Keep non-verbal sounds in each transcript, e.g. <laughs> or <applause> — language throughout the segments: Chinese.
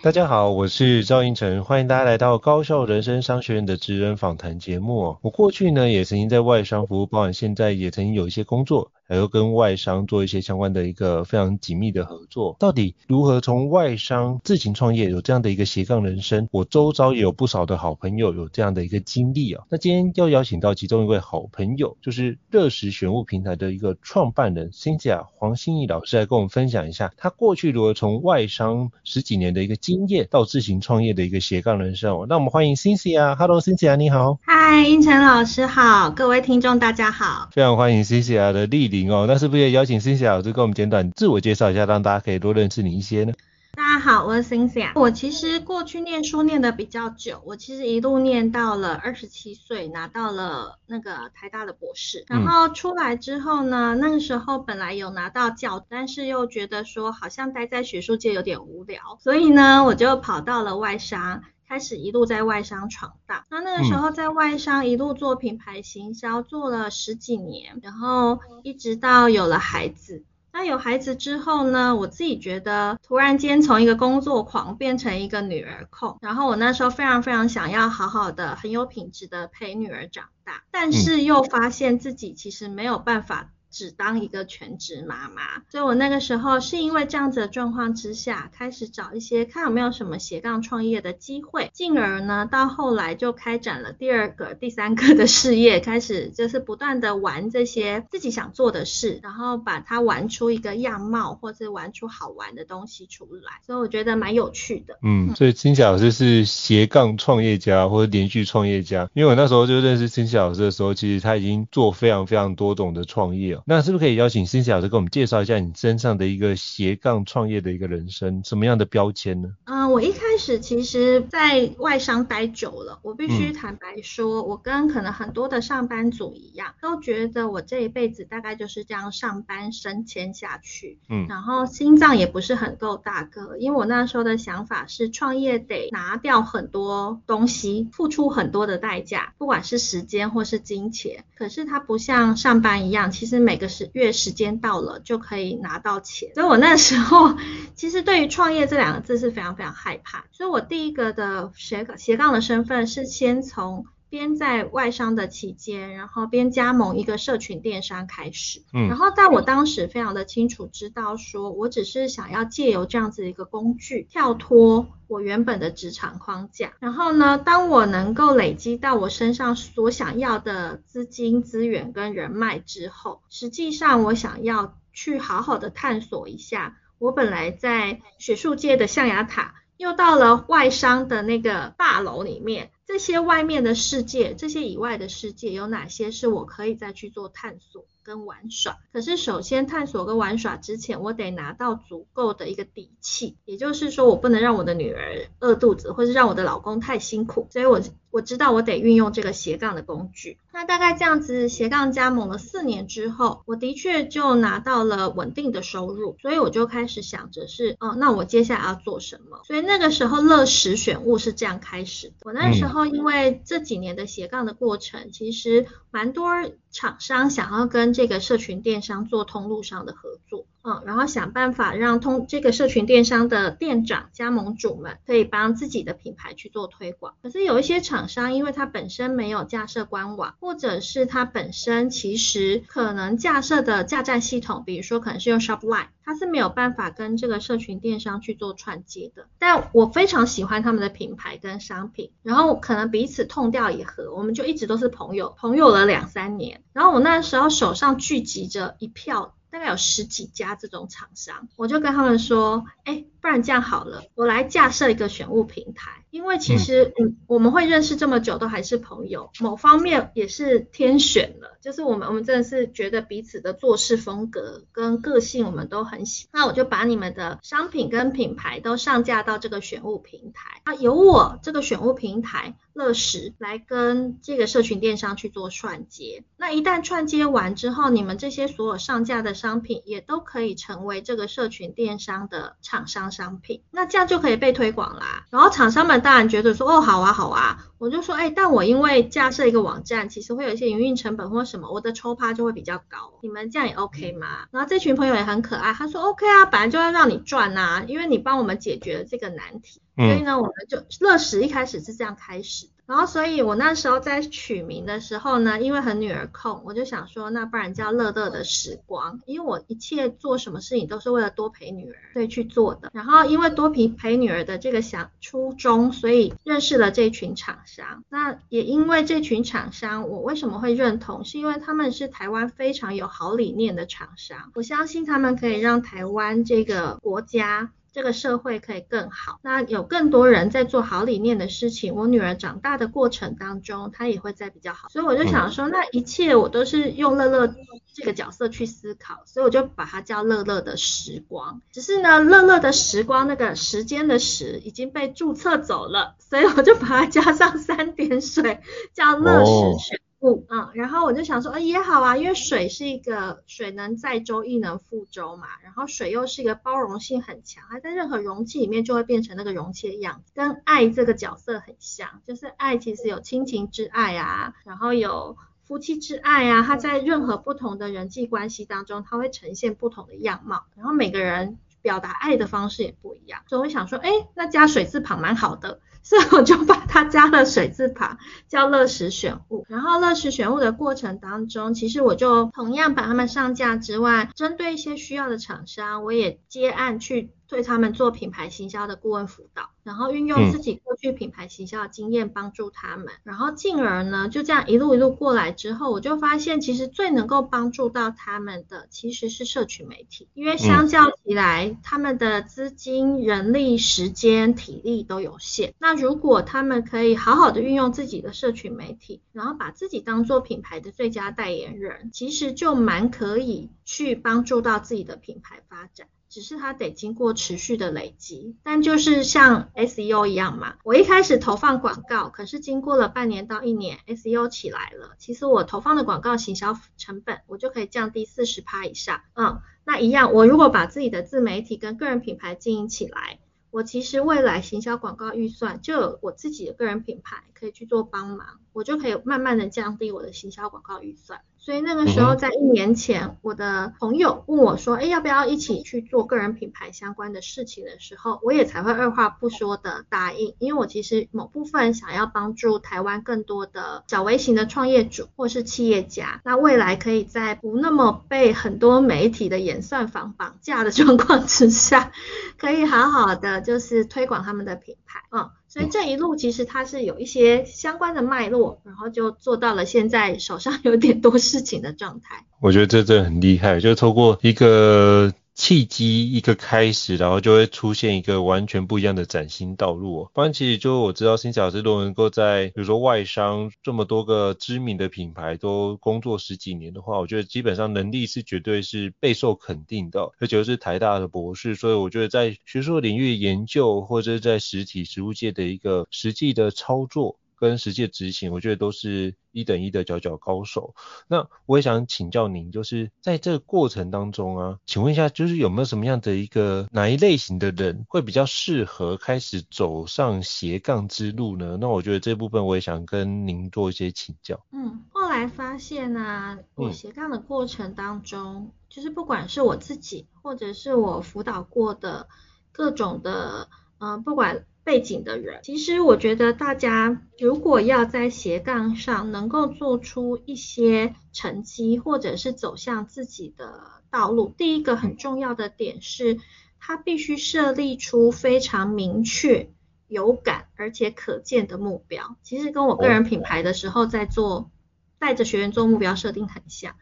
大家好，我是赵英成，欢迎大家来到高校人生商学院的职人访谈节目。我过去呢也曾经在外商服务，包含现在也曾经有一些工作。还有跟外商做一些相关的一个非常紧密的合作，到底如何从外商自行创业，有这样的一个斜杠人生？我周遭也有不少的好朋友有这样的一个经历啊。那今天要邀请到其中一位好朋友，就是乐时选物平台的一个创办人 Cynthia 黄心怡老师来跟我们分享一下，他过去如何从外商十几年的一个经验到自行创业的一个斜杠人生。哦那我们欢迎 Cynthia。Hello Cynthia，你好。嗨，英成老师好，各位听众大家好。非常欢迎 Cynthia 的莅临。哦，那是不是也邀请 Cynthia 老师跟我们简短自我介绍一下，让大家可以多认识你一些呢？大家好，我是 Cynthia。我其实过去念书念的比较久，我其实一路念到了二十七岁，拿到了那个台大的博士。然后出来之后呢，嗯、那个时候本来有拿到教，但是又觉得说好像待在学术界有点无聊，所以呢，我就跑到了外商。开始一路在外商闯荡，那那个时候在外商一路做品牌行销，做了十几年，然后一直到有了孩子。那有孩子之后呢，我自己觉得突然间从一个工作狂变成一个女儿控，然后我那时候非常非常想要好好的、很有品质的陪女儿长大，但是又发现自己其实没有办法。只当一个全职妈妈，所以我那个时候是因为这样子的状况之下，开始找一些看有没有什么斜杠创业的机会，进而呢，到后来就开展了第二个、第三个的事业，开始就是不断的玩这些自己想做的事，然后把它玩出一个样貌，或是玩出好玩的东西出来，所以我觉得蛮有趣的。嗯，所以 Cynthia 老师是斜杠创业家或者连续创业家，因为我那时候就认识 Cynthia 老师的时候，其实他已经做非常非常多种的创业。那是不是可以邀请 Cynthia 老师给我们介绍一下你身上的一个斜杠创业的一个人生，什么样的标签呢？嗯、呃，我一开始其实，在外商待久了，我必须坦白说，嗯、我跟可能很多的上班族一样，都觉得我这一辈子大概就是这样上班升迁下去，嗯，然后心脏也不是很够大个，因为我那时候的想法是创业得拿掉很多东西，付出很多的代价，不管是时间或是金钱，可是它不像上班一样，其实每个时月时间到了就可以拿到钱，所以我那时候其实对于创业这两个字是非常非常害怕，所以我第一个的斜杠斜杠的身份是先从边在外商的期间，然后边加盟一个社群电商开始，嗯，然后在我当时非常的清楚知道说，我只是想要借由这样子的一个工具跳脱我原本的职场框架，然后呢，当我能够累积到我身上所想要的资金、资源跟人脉之后，实际上我想要去好好的探索一下，我本来在学术界的象牙塔，又到了外商的那个大楼里面。这些外面的世界，这些以外的世界，有哪些是我可以再去做探索跟玩耍？可是首先探索跟玩耍之前，我得拿到足够的一个底气，也就是说，我不能让我的女儿饿肚子，或是让我的老公太辛苦，所以我。我知道我得运用这个斜杠的工具，那大概这样子斜杠加盟了四年之后，我的确就拿到了稳定的收入，所以我就开始想着是，哦，那我接下来要做什么？所以那个时候乐时选物是这样开始的。我那时候因为这几年的斜杠的过程，其实蛮多厂商想要跟这个社群电商做通路上的合作。嗯，然后想办法让通这个社群电商的店长、加盟主们可以帮自己的品牌去做推广。可是有一些厂商，因为它本身没有架设官网，或者是它本身其实可能架设的架站系统，比如说可能是用 Shopline，它是没有办法跟这个社群电商去做串接的。但我非常喜欢他们的品牌跟商品，然后可能彼此痛掉也合，我们就一直都是朋友，朋友了两三年。然后我那时候手上聚集着一票。大概有十几家这种厂商，我就跟他们说，哎，不然这样好了，我来架设一个选物平台。因为其实，嗯，我们会认识这么久，都还是朋友，某方面也是天选了。就是我们，我们真的是觉得彼此的做事风格跟个性，我们都很喜。那我就把你们的商品跟品牌都上架到这个选物平台，那由我这个选物平台乐时来跟这个社群电商去做串接。那一旦串接完之后，你们这些所有上架的商品也都可以成为这个社群电商的厂商商品，那这样就可以被推广啦。然后厂商们。当然觉得说哦，好啊好啊，我就说哎，但我因为架设一个网站，其实会有一些营运成本或什么，我的抽趴就会比较高，你们这样也 OK 吗？然后这群朋友也很可爱，他说 OK 啊，本来就要让你赚啊，因为你帮我们解决了这个难题，所以呢，我们就乐食一开始是这样开始的。然后，所以我那时候在取名的时候呢，因为很女儿控，我就想说，那不然叫乐乐的时光，因为我一切做什么事情都是为了多陪女儿，对去做的。然后，因为多陪陪女儿的这个想初衷，所以认识了这群厂商。那也因为这群厂商，我为什么会认同？是因为他们是台湾非常有好理念的厂商，我相信他们可以让台湾这个国家。这个社会可以更好，那有更多人在做好理念的事情。我女儿长大的过程当中，她也会在比较好，所以我就想说，那一切我都是用乐乐这个角色去思考，所以我就把它叫乐乐的时光。只是呢，乐乐的时光那个时间的时已经被注册走了，所以我就把它加上三点水，叫乐时选。嗯，然后我就想说，哎，也好啊，因为水是一个水能载舟，亦能覆舟嘛。然后水又是一个包容性很强，它在任何容器里面就会变成那个容器的样子，跟爱这个角色很像。就是爱其实有亲情之爱啊，然后有夫妻之爱啊，它在任何不同的人际关系当中，它会呈现不同的样貌。然后每个人表达爱的方式也不一样，所以我想说，哎，那加水字旁蛮好的。<laughs> 所以我就把它加了水字旁，叫乐时选物。然后乐时选物的过程当中，其实我就同样把它们上架之外，针对一些需要的厂商，我也接案去。对他们做品牌行销的顾问辅导，然后运用自己过去品牌行销的经验帮助他们，嗯、然后进而呢，就这样一路一路过来之后，我就发现其实最能够帮助到他们的其实是社群媒体，因为相较起来，嗯、他们的资金、人力、时间、体力都有限。那如果他们可以好好的运用自己的社群媒体，然后把自己当做品牌的最佳代言人，其实就蛮可以去帮助到自己的品牌发展。只是它得经过持续的累积，但就是像 SEO 一样嘛，我一开始投放广告，可是经过了半年到一年，SEO 起来了，其实我投放的广告行销成本，我就可以降低四十趴以上。嗯，那一样，我如果把自己的自媒体跟个人品牌经营起来，我其实未来行销广告预算就有我自己的个人品牌可以去做帮忙，我就可以慢慢的降低我的行销广告预算。所以那个时候，在一年前，我的朋友问我说：“哎，要不要一起去做个人品牌相关的事情的时候，我也才会二话不说的答应。因为我其实某部分想要帮助台湾更多的小微型的创业主或是企业家，那未来可以在不那么被很多媒体的演算法绑架的 <laughs> 状况之下，可以好好的就是推广他们的品牌。”嗯。所以这一路其实它是有一些相关的脉络，然后就做到了现在手上有点多事情的状态。我觉得这真的很厉害，就透过一个。契机一个开始，然后就会出现一个完全不一样的崭新道路哦。不然其实就我知道新小师都能够在比如说外商这么多个知名的品牌都工作十几年的话，我觉得基本上能力是绝对是备受肯定的，而且是台大的博士，所以我觉得在学术领域研究或者在实体实物界的一个实际的操作。跟实际的执行，我觉得都是一等一的佼佼高手。那我也想请教您，就是在这个过程当中啊，请问一下，就是有没有什么样的一个哪一类型的人会比较适合开始走上斜杠之路呢？那我觉得这部分我也想跟您做一些请教。嗯，后来。来发现啊，我斜杠的过程当中，就是不管是我自己，或者是我辅导过的各种的，呃，不管背景的人，其实我觉得大家如果要在斜杠上能够做出一些成绩，或者是走向自己的道路，第一个很重要的点是，他必须设立出非常明确。有感而且可见的目标，其实跟我个人品牌的时候在做带着学员做目标设定很像。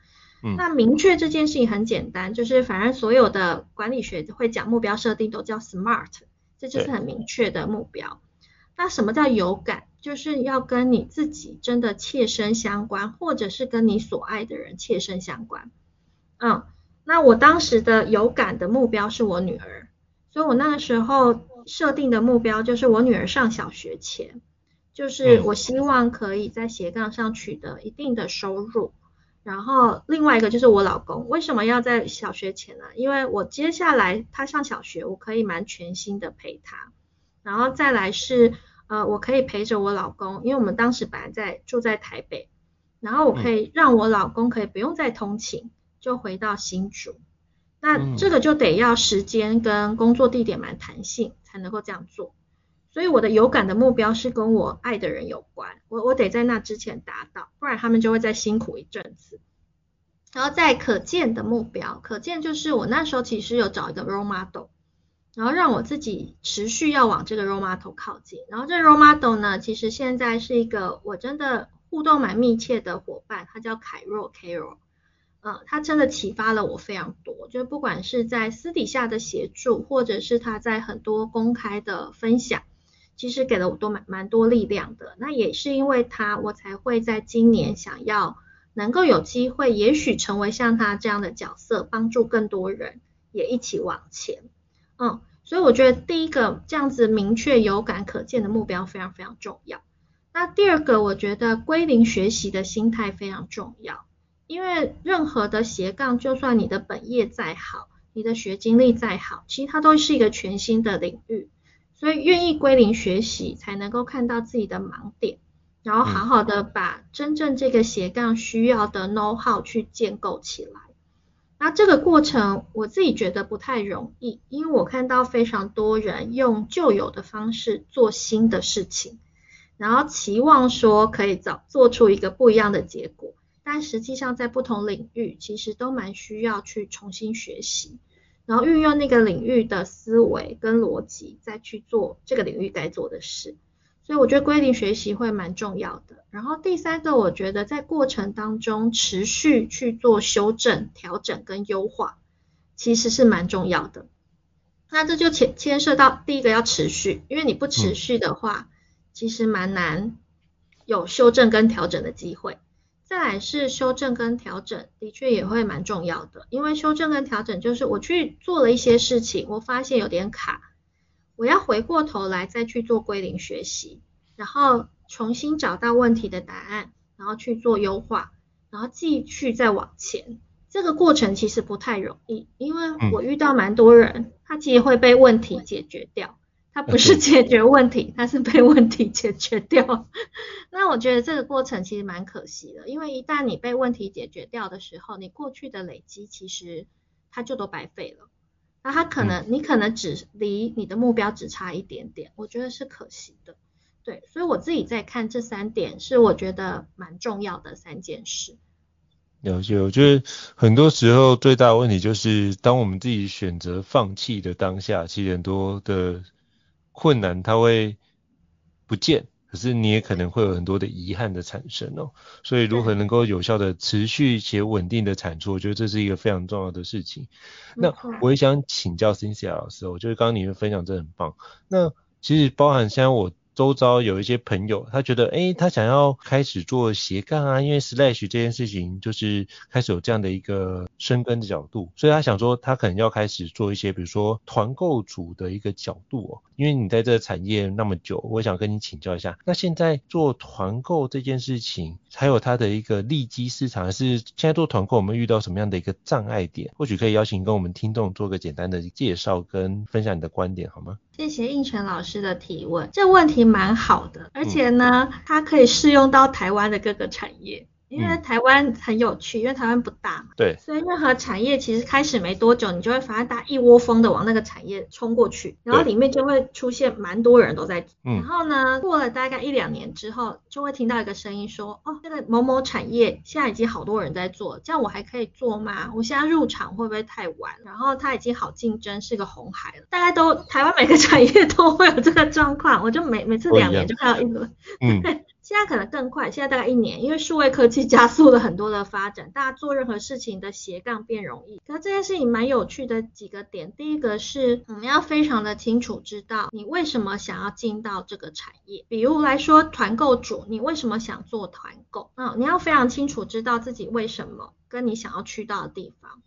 嗯，那明确这件事情很简单，就是反正所有的管理学会讲目标设定都叫 SMART，这就是很明确的目标。那什么叫有感？就是要跟你自己真的切身相关，或者是跟你所爱的人切身相关。嗯，那我当时的有感的目标是我女儿，所以我那个时候。设定的目标就是我女儿上小学前，就是我希望可以在斜杠上取得一定的收入。然后另外一个就是我老公，为什么要在小学前呢？因为我接下来他上小学，我可以蛮全心的陪他。然后再来是呃，我可以陪着我老公，因为我们当时本来在住在台北，然后我可以让我老公可以不用再通勤，就回到新竹。那这个就得要时间跟工作地点蛮弹性。才能够这样做，所以我的有感的目标是跟我爱的人有关，我我得在那之前达到，不然他们就会再辛苦一阵子。然后在可见的目标，可见就是我那时候其实有找一个 role model，然后让我自己持续要往这个 role model 靠近。然后这 role model 呢，其实现在是一个我真的互动蛮密切的伙伴，他叫凯若 Carol。呃，他真的启发了我非常多，就不管是在私底下的协助，或者是他在很多公开的分享，其实给了我都蛮蛮多力量的。那也是因为他，我才会在今年想要能够有机会，也许成为像他这样的角色，帮助更多人也一起往前。嗯，所以我觉得第一个这样子明确、有感、可见的目标非常非常重要。那第二个，我觉得归零学习的心态非常重要。因为任何的斜杠，就算你的本业再好，你的学经历再好，其实它都是一个全新的领域，所以愿意归零学习，才能够看到自己的盲点，然后好好的把真正这个斜杠需要的 know how 去建构起来。那这个过程我自己觉得不太容易，因为我看到非常多人用旧有的方式做新的事情，然后期望说可以早做出一个不一样的结果。但实际上，在不同领域，其实都蛮需要去重新学习，然后运用那个领域的思维跟逻辑，再去做这个领域该做的事。所以我觉得归零学习会蛮重要的。然后第三个，我觉得在过程当中持续去做修正、调整跟优化，其实是蛮重要的。那这就牵牵涉到第一个要持续，因为你不持续的话，其实蛮难有修正跟调整的机会。再来是修正跟调整，的确也会蛮重要的，因为修正跟调整就是我去做了一些事情，我发现有点卡，我要回过头来再去做归零学习，然后重新找到问题的答案，然后去做优化，然后继续再往前。这个过程其实不太容易，因为我遇到蛮多人，他其实会被问题解决掉。它不是解决问题，它是被问题解决掉。那我觉得这个过程其实蛮可惜的，因为一旦你被问题解决掉的时候，你过去的累积其实它就都白费了。那它可能你可能只离你的目标只差一点点，我觉得是可惜的。对，所以我自己在看这三点，是我觉得蛮重要的三件事。了解，我觉得很多时候最大的问题就是，当我们自己选择放弃的当下，其实很多的。困难它会不见，可是你也可能会有很多的遗憾的产生哦。所以如何能够有效的持续且稳定的产出，我觉得这是一个非常重要的事情。那我也想请教 Cynthia 老师，我觉得刚刚你的分享真的很棒。那其实包含现在我。周遭有一些朋友，他觉得，诶，他想要开始做斜杠啊，因为 Slash 这件事情就是开始有这样的一个深耕的角度，所以他想说，他可能要开始做一些，比如说团购组的一个角度哦。因为你在这个产业那么久，我想跟你请教一下，那现在做团购这件事情，还有它的一个利基市场，还是现在做团购我们遇到什么样的一个障碍点？或许可以邀请跟我们听众做个简单的介绍跟分享你的观点，好吗？谢谢应成老师的提问，这问题蛮好的，而且呢，嗯、它可以适用到台湾的各个产业。因为台湾很有趣，因为台湾不大嘛，对，所以任何产业其实开始没多久，你就会发现大家一窝蜂的往那个产业冲过去，然后里面就会出现蛮多人都在做。然后呢，过了大概一两年之后，就会听到一个声音说，哦，这个某某产业现在已经好多人在做，这样我还可以做吗？我现在入场会不会太晚？然后它已经好竞争，是个红海了。大家都台湾每个产业都会有这个状况，我就每每次两年就看到一轮。嗯。<laughs> 现在可能更快，现在大概一年，因为数位科技加速了很多的发展，大家做任何事情的斜杠变容易。可是这件事情蛮有趣的几个点，第一个是我们要非常的清楚知道你为什么想要进到这个产业。比如来说团购主，你为什么想做团购？嗯，你要非常清楚知道自己为什么跟你想要去到的地方。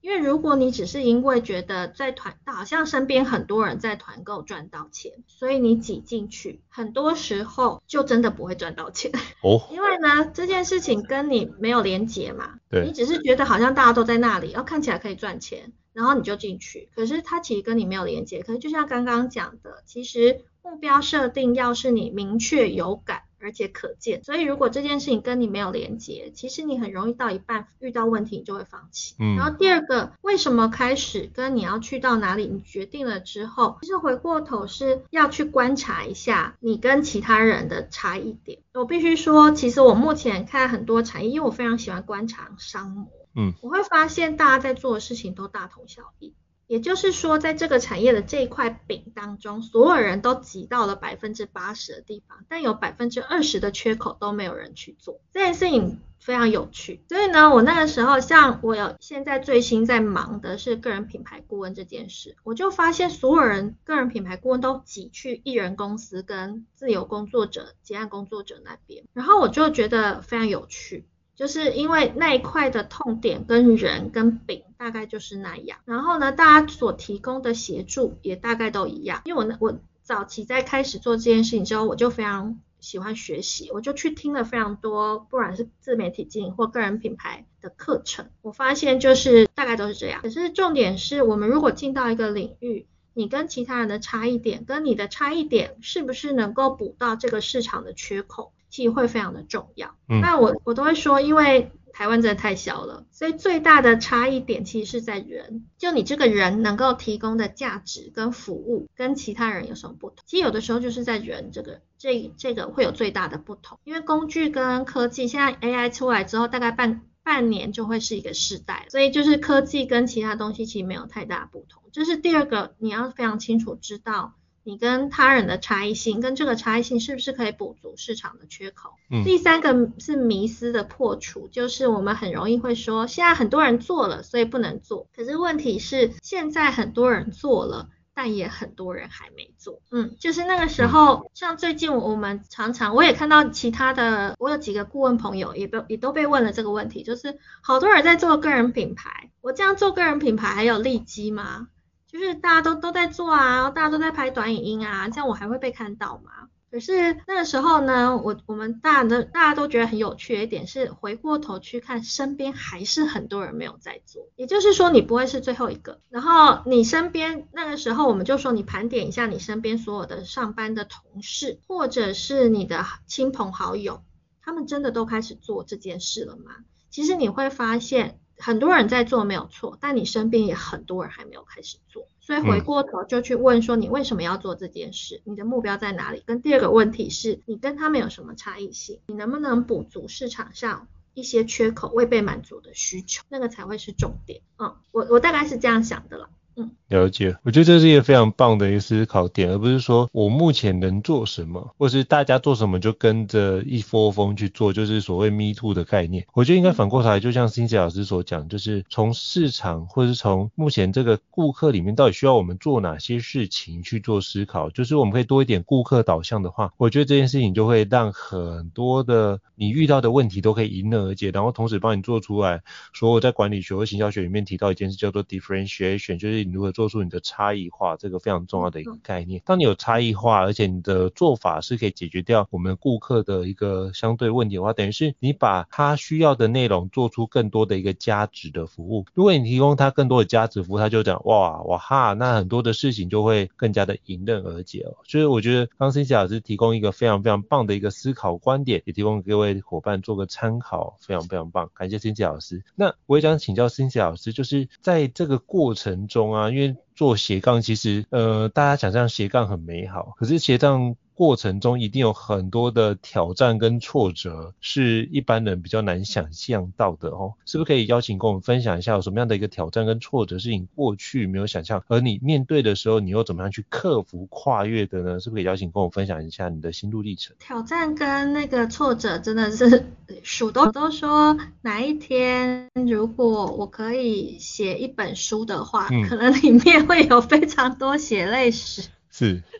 因为如果你只是因为觉得在团，好像身边很多人在团购赚到钱，所以你挤进去，很多时候就真的不会赚到钱。<laughs> 哦。因为呢，这件事情跟你没有连结嘛。对。你只是觉得好像大家都在那里，然后看起来可以赚钱，然后你就进去。可是它其实跟你没有连结。可是就像刚刚讲的，其实目标设定要是你明确有感。而且可见，所以如果这件事情跟你没有连接，其实你很容易到一半遇到问题，你就会放弃。嗯。然后第二个，为什么开始跟你要去到哪里，你决定了之后，其实回过头是要去观察一下你跟其他人的差异点。我必须说，其实我目前看很多产业，因为我非常喜欢观察商模，嗯，我会发现大家在做的事情都大同小异。也就是说，在这个产业的这一块饼当中，所有人都挤到了百分之八十的地方，但有百分之二十的缺口都没有人去做。这件事情非常有趣。所以呢，我那个时候，像我有现在最新在忙的是个人品牌顾问这件事，我就发现所有人个人品牌顾问都挤去艺人公司跟自由工作者、结案工作者那边，然后我就觉得非常有趣。就是因为那一块的痛点跟人跟饼大概就是那样，然后呢，大家所提供的协助也大概都一样。因为我我早期在开始做这件事情之后，我就非常喜欢学习，我就去听了非常多，不管是自媒体经营或个人品牌的课程，我发现就是大概都是这样。可是重点是我们如果进到一个领域，你跟其他人的差异点，跟你的差异点是不是能够补到这个市场的缺口？其实会非常的重要。嗯，那我我都会说，因为台湾真的太小了，所以最大的差异点其实是在人，就你这个人能够提供的价值跟服务跟其他人有什么不同？其实有的时候就是在人这个这这个会有最大的不同，因为工具跟科技现在 AI 出来之后，大概半半年就会是一个世代，所以就是科技跟其他东西其实没有太大不同。这是第二个，你要非常清楚知道。你跟他人的差异性，跟这个差异性是不是可以补足市场的缺口？嗯，第三个是迷思的破除，就是我们很容易会说，现在很多人做了，所以不能做。可是问题是，现在很多人做了，但也很多人还没做。嗯，就是那个时候，嗯、像最近我们常常，我也看到其他的，我有几个顾问朋友也都也都被问了这个问题，就是好多人在做个人品牌，我这样做个人品牌还有利基吗？就是大家都都在做啊，大家都在拍短影音啊，这样我还会被看到吗？可是那个时候呢，我我们大的大家都觉得很有趣的一点是，回过头去看身边还是很多人没有在做，也就是说你不会是最后一个。然后你身边那个时候我们就说，你盘点一下你身边所有的上班的同事，或者是你的亲朋好友，他们真的都开始做这件事了吗？其实你会发现。很多人在做没有错，但你身边也很多人还没有开始做，所以回过头就去问说，你为什么要做这件事？你的目标在哪里？跟第二个问题是你跟他们有什么差异性？你能不能补足市场上一些缺口未被满足的需求？那个才会是重点。嗯，我我大概是这样想的了。嗯，了解。我觉得这是一个非常棒的一个思考点，而不是说我目前能做什么，或是大家做什么就跟着一窝蜂去做，就是所谓 me too 的概念。我觉得应该反过头来，就像 Cynthia 老师所讲，就是从市场或是从目前这个顾客里面到底需要我们做哪些事情去做思考。就是我们可以多一点顾客导向的话，我觉得这件事情就会让很多的你遇到的问题都可以迎刃而解，然后同时帮你做出来。所以我在管理学或行销学里面提到一件事叫做 differentiation，就是你如何做出你的差异化，这个非常重要的一个概念。当你有差异化，而且你的做法是可以解决掉我们顾客的一个相对问题的话，等于是你把他需要的内容做出更多的一个价值的服务。如果你提供他更多的价值服务，他就讲哇哇哈，那很多的事情就会更加的迎刃而解哦。所以我觉得刚 Cynthia 老师提供一个非常非常棒的一个思考观点，也提供给各位伙伴做个参考，非常非常棒，感谢 Cynthia 老师。那我也想请教 Cynthia 老师，就是在这个过程中啊，啊因为做斜杠其实呃大家想象斜杠很美好，可是斜杠过程中一定有很多的挑战跟挫折，是一般人比较难想象到的哦。是不是可以邀请跟我们分享一下有什么样的一个挑战跟挫折是你过去没有想象，而你面对的时候你又怎么样去克服跨越的呢？是不是可以邀请跟我们分享一下你的心路历程？挑战跟那个挫折真的是数都都说哪一天如果我可以写一本书的话，嗯、可能里面会有非常多血泪史。是。<laughs>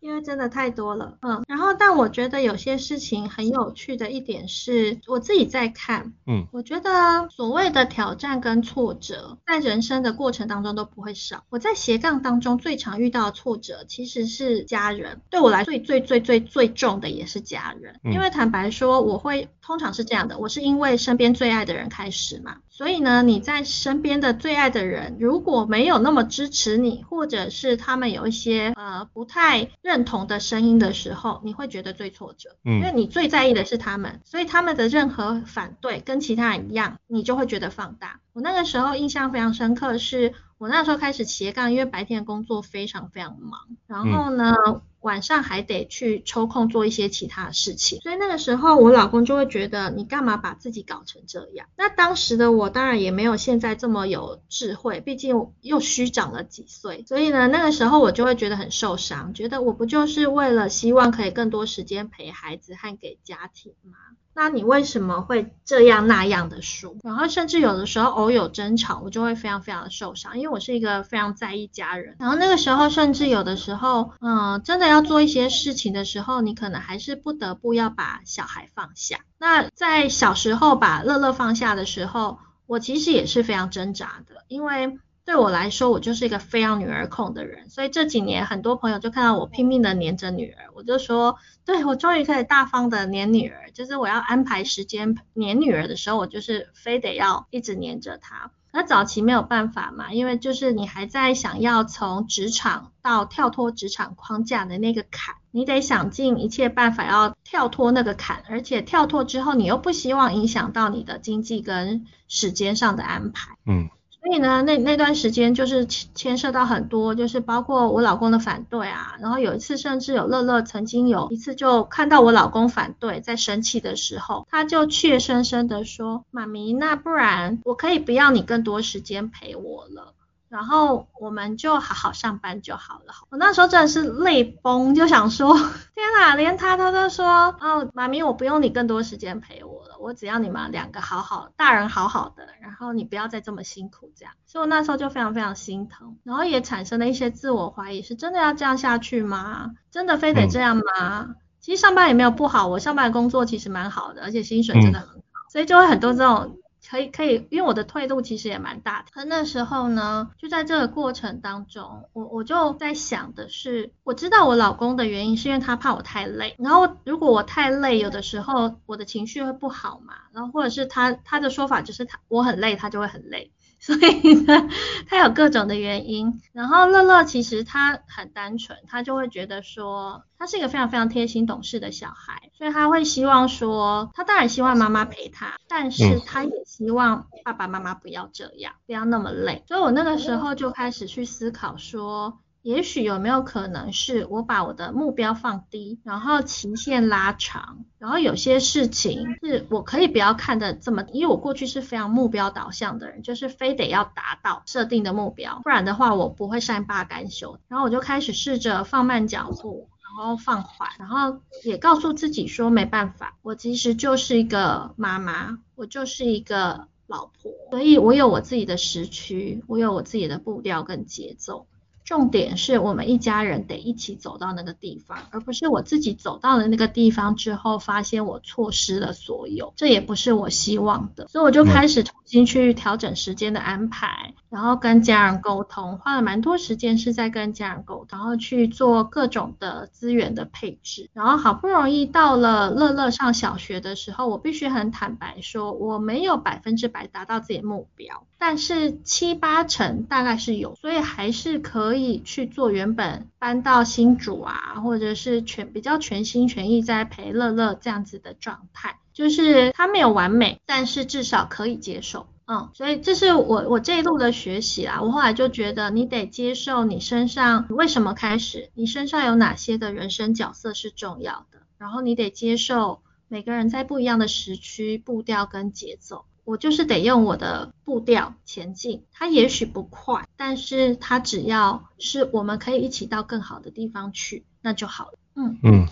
因为真的太多了，嗯，然后但我觉得有些事情很有趣的一点是，我自己在看，嗯，我觉得所谓的挑战跟挫折，在人生的过程当中都不会少。我在斜杠当中最常遇到的挫折其实是家人，对我来说最最最最最重的也是家人，因为坦白说，我会通常是这样的，我是因为身边最爱的人开始嘛。所以呢，你在身边的最爱的人如果没有那么支持你，或者是他们有一些呃不太认同的声音的时候，你会觉得最挫折。嗯，因为你最在意的是他们，所以他们的任何反对跟其他人一样，你就会觉得放大。我那个时候印象非常深刻是，是我那时候开始斜杠，因为白天工作非常非常忙，然后呢。嗯晚上还得去抽空做一些其他的事情，所以那个时候我老公就会觉得你干嘛把自己搞成这样？那当时的我当然也没有现在这么有智慧，毕竟又虚长了几岁，所以呢，那个时候我就会觉得很受伤，觉得我不就是为了希望可以更多时间陪孩子和给家庭吗？那你为什么会这样那样的说？然后甚至有的时候偶有争吵，我就会非常非常的受伤，因为我是一个非常在意家人。然后那个时候甚至有的时候，嗯，真的要做一些事情的时候，你可能还是不得不要把小孩放下。那在小时候把乐乐放下的时候，我其实也是非常挣扎的，因为。对我来说，我就是一个非常女儿控的人，所以这几年很多朋友就看到我拼命的黏着女儿，我就说，对，我终于可以大方的黏女儿，就是我要安排时间黏女儿的时候，我就是非得要一直黏着她。那早期没有办法嘛，因为就是你还在想要从职场到跳脱职场框架的那个坎，你得想尽一切办法要跳脱那个坎，而且跳脱之后，你又不希望影响到你的经济跟时间上的安排，嗯。所以呢，那那段时间就是牵涉到很多，就是包括我老公的反对啊。然后有一次，甚至有乐乐曾经有一次就看到我老公反对，在生气的时候，他就怯生生的说：“妈咪，那不然我可以不要你更多时间陪我了。”然后我们就好好上班就好了。我那时候真的是泪崩，就想说，<laughs> 天哪，连他他都说，哦，妈咪，我不用你更多时间陪我我只要你们两个好好，大人好好的，然后你不要再这么辛苦这样。所以我那时候就非常非常心疼，然后也产生了一些自我怀疑，是真的要这样下去吗？真的非得这样吗？嗯、其实上班也没有不好，我上班工作其实蛮好的，而且薪水真的很好，嗯、所以就会很多这种。可以可以，因为我的退路其实也蛮大的。可那时候呢，就在这个过程当中，我我就在想的是，我知道我老公的原因是因为他怕我太累。然后如果我太累，有的时候我的情绪会不好嘛。然后或者是他他的说法就是他我很累，他就会很累。所以呢，他有各种的原因。然后乐乐其实他很单纯，他就会觉得说，他是一个非常非常贴心懂事的小孩，所以他会希望说，他当然希望妈妈陪他，但是他也希望爸爸妈妈不要这样，不要那么累。所以我那个时候就开始去思考说。也许有没有可能是我把我的目标放低，然后期限拉长，然后有些事情是我可以不要看的这么，因为我过去是非常目标导向的人，就是非得要达到设定的目标，不然的话我不会善罢甘休。然后我就开始试着放慢脚步，然后放缓，然后也告诉自己说没办法，我其实就是一个妈妈，我就是一个老婆，所以我有我自己的时区，我有我自己的步调跟节奏。重点是我们一家人得一起走到那个地方，而不是我自己走到了那个地方之后，发现我错失了所有，这也不是我希望的。所以我就开始重新去调整时间的安排，然后跟家人沟通，花了蛮多时间是在跟家人沟通，然后去做各种的资源的配置，然后好不容易到了乐乐上小学的时候，我必须很坦白说，我没有百分之百达到自己的目标，但是七八成大概是有，所以还是可以。去做原本搬到新主啊，或者是全比较全心全意在陪乐乐这样子的状态，就是他没有完美，但是至少可以接受，嗯，所以这是我我这一路的学习啦。我后来就觉得，你得接受你身上为什么开始，你身上有哪些的人生角色是重要的，然后你得接受每个人在不一样的时区步调跟节奏。我就是得用我的步调前进，它也许不快，但是它只要是我们可以一起到更好的地方去，那就好了。嗯嗯，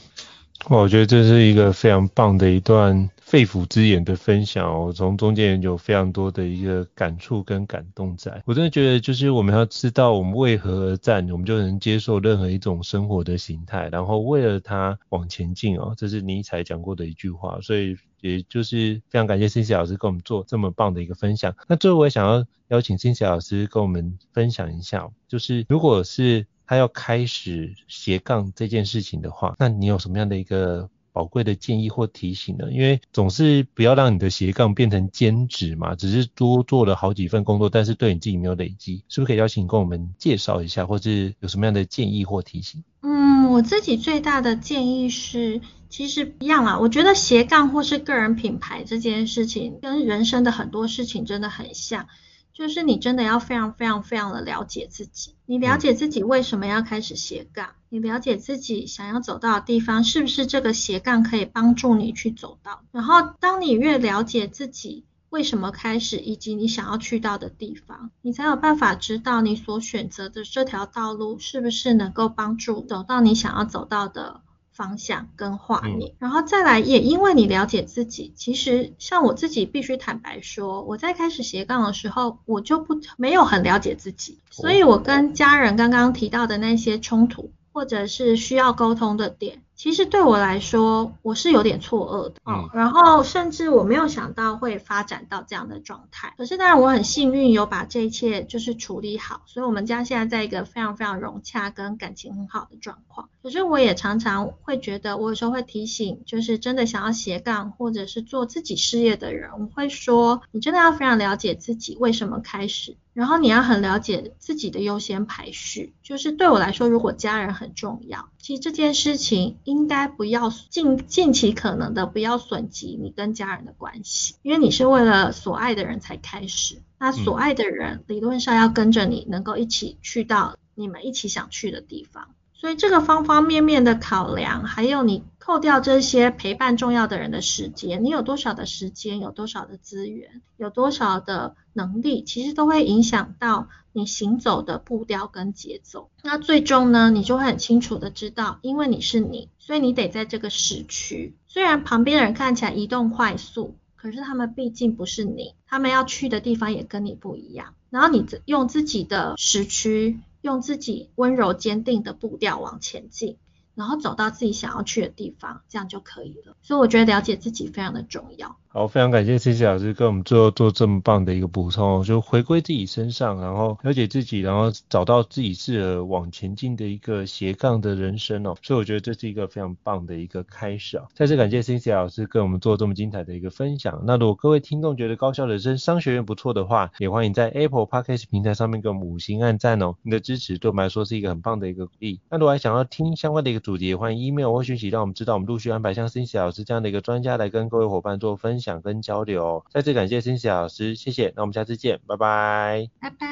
我觉得这是一个非常棒的一段肺腑之言的分享哦，从中间有非常多的一个感触跟感动在。我真的觉得，就是我们要知道我们为何而战，我们就能接受任何一种生活的形态，然后为了它往前进哦，这是尼采讲过的一句话，所以。也就是非常感谢 Cynthia 老师跟我们做这么棒的一个分享。那最后我也想要邀请 Cynthia 老师跟我们分享一下，就是如果是他要开始斜杠这件事情的话，那你有什么样的一个宝贵的建议或提醒呢？因为总是不要让你的斜杠变成兼职嘛，只是多做了好几份工作，但是对你自己没有累积，是不是可以邀请你跟我们介绍一下，或是有什么样的建议或提醒？嗯，我自己最大的建议是。其实一样啦，我觉得斜杠或是个人品牌这件事情，跟人生的很多事情真的很像，就是你真的要非常非常非常的了解自己，你了解自己为什么要开始斜杠，你了解自己想要走到的地方是不是这个斜杠可以帮助你去走到，然后当你越了解自己为什么开始，以及你想要去到的地方，你才有办法知道你所选择的这条道路是不是能够帮助走到你想要走到的。方向跟画面，嗯，然后再来，也因为你了解自己，其实像我自己必须坦白说，我在开始斜杠的时候，我就不没有很了解自己，所以我跟家人刚刚提到的那些冲突，或者是需要沟通的点。其实对我来说，我是有点错愕的，嗯，然后甚至我没有想到会发展到这样的状态。可是当然我很幸运有把这一切就是处理好，所以我们家现在在一个非常非常融洽跟感情很好的状况。可是我也常常会觉得，我有时候会提醒，就是真的想要斜杠或者是做自己事业的人，我会说，你真的要非常了解自己为什么开始，然后你要很了解自己的优先排序。就是对我来说，如果家人很重要，其实这件事情。应该不要尽尽其可能的不要损及你跟家人的关系，因为你是为了所爱的人才开始，那所爱的人理论上要跟着你，能够一起去到你们一起想去的地方。所以这个方方面面的考量，还有你扣掉这些陪伴重要的人的时间，你有多少的时间，有多少的资源，有多少的能力，其实都会影响到你行走的步调跟节奏。那最终呢，你就会很清楚的知道，因为你是你，所以你得在这个时区。虽然旁边的人看起来移动快速，可是他们毕竟不是你，他们要去的地方也跟你不一样。然后你用自己的时区。用自己温柔坚定的步调往前进，然后走到自己想要去的地方，这样就可以了。所以我觉得了解自己非常的重要。好，非常感谢 Cynthia 老师跟我们最后做这么棒的一个补充，就回归自己身上，然后了解自己，然后找到自己适合往前进的一个斜杠的人生哦。所以我觉得这是一个非常棒的一个开始啊！再次感谢 Cynthia 老师跟我们做这么精彩的一个分享。那如果各位听众觉得高效人生商学院不错的话，也欢迎在 Apple Podcast 平台上面给我们五星按赞哦。你的支持对我们来说是一个很棒的一个鼓励。那如果还想要听相关的一个主题，也欢迎 email 或讯息让我们知道，我们陆续安排像 Cynthia 老师这样的一个专家来跟各位伙伴做分享跟交流。再次感谢 Cynthia 老师，谢谢。那我们下次见，拜拜。拜拜。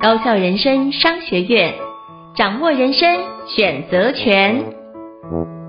高校人生商学院，掌握人生选择权。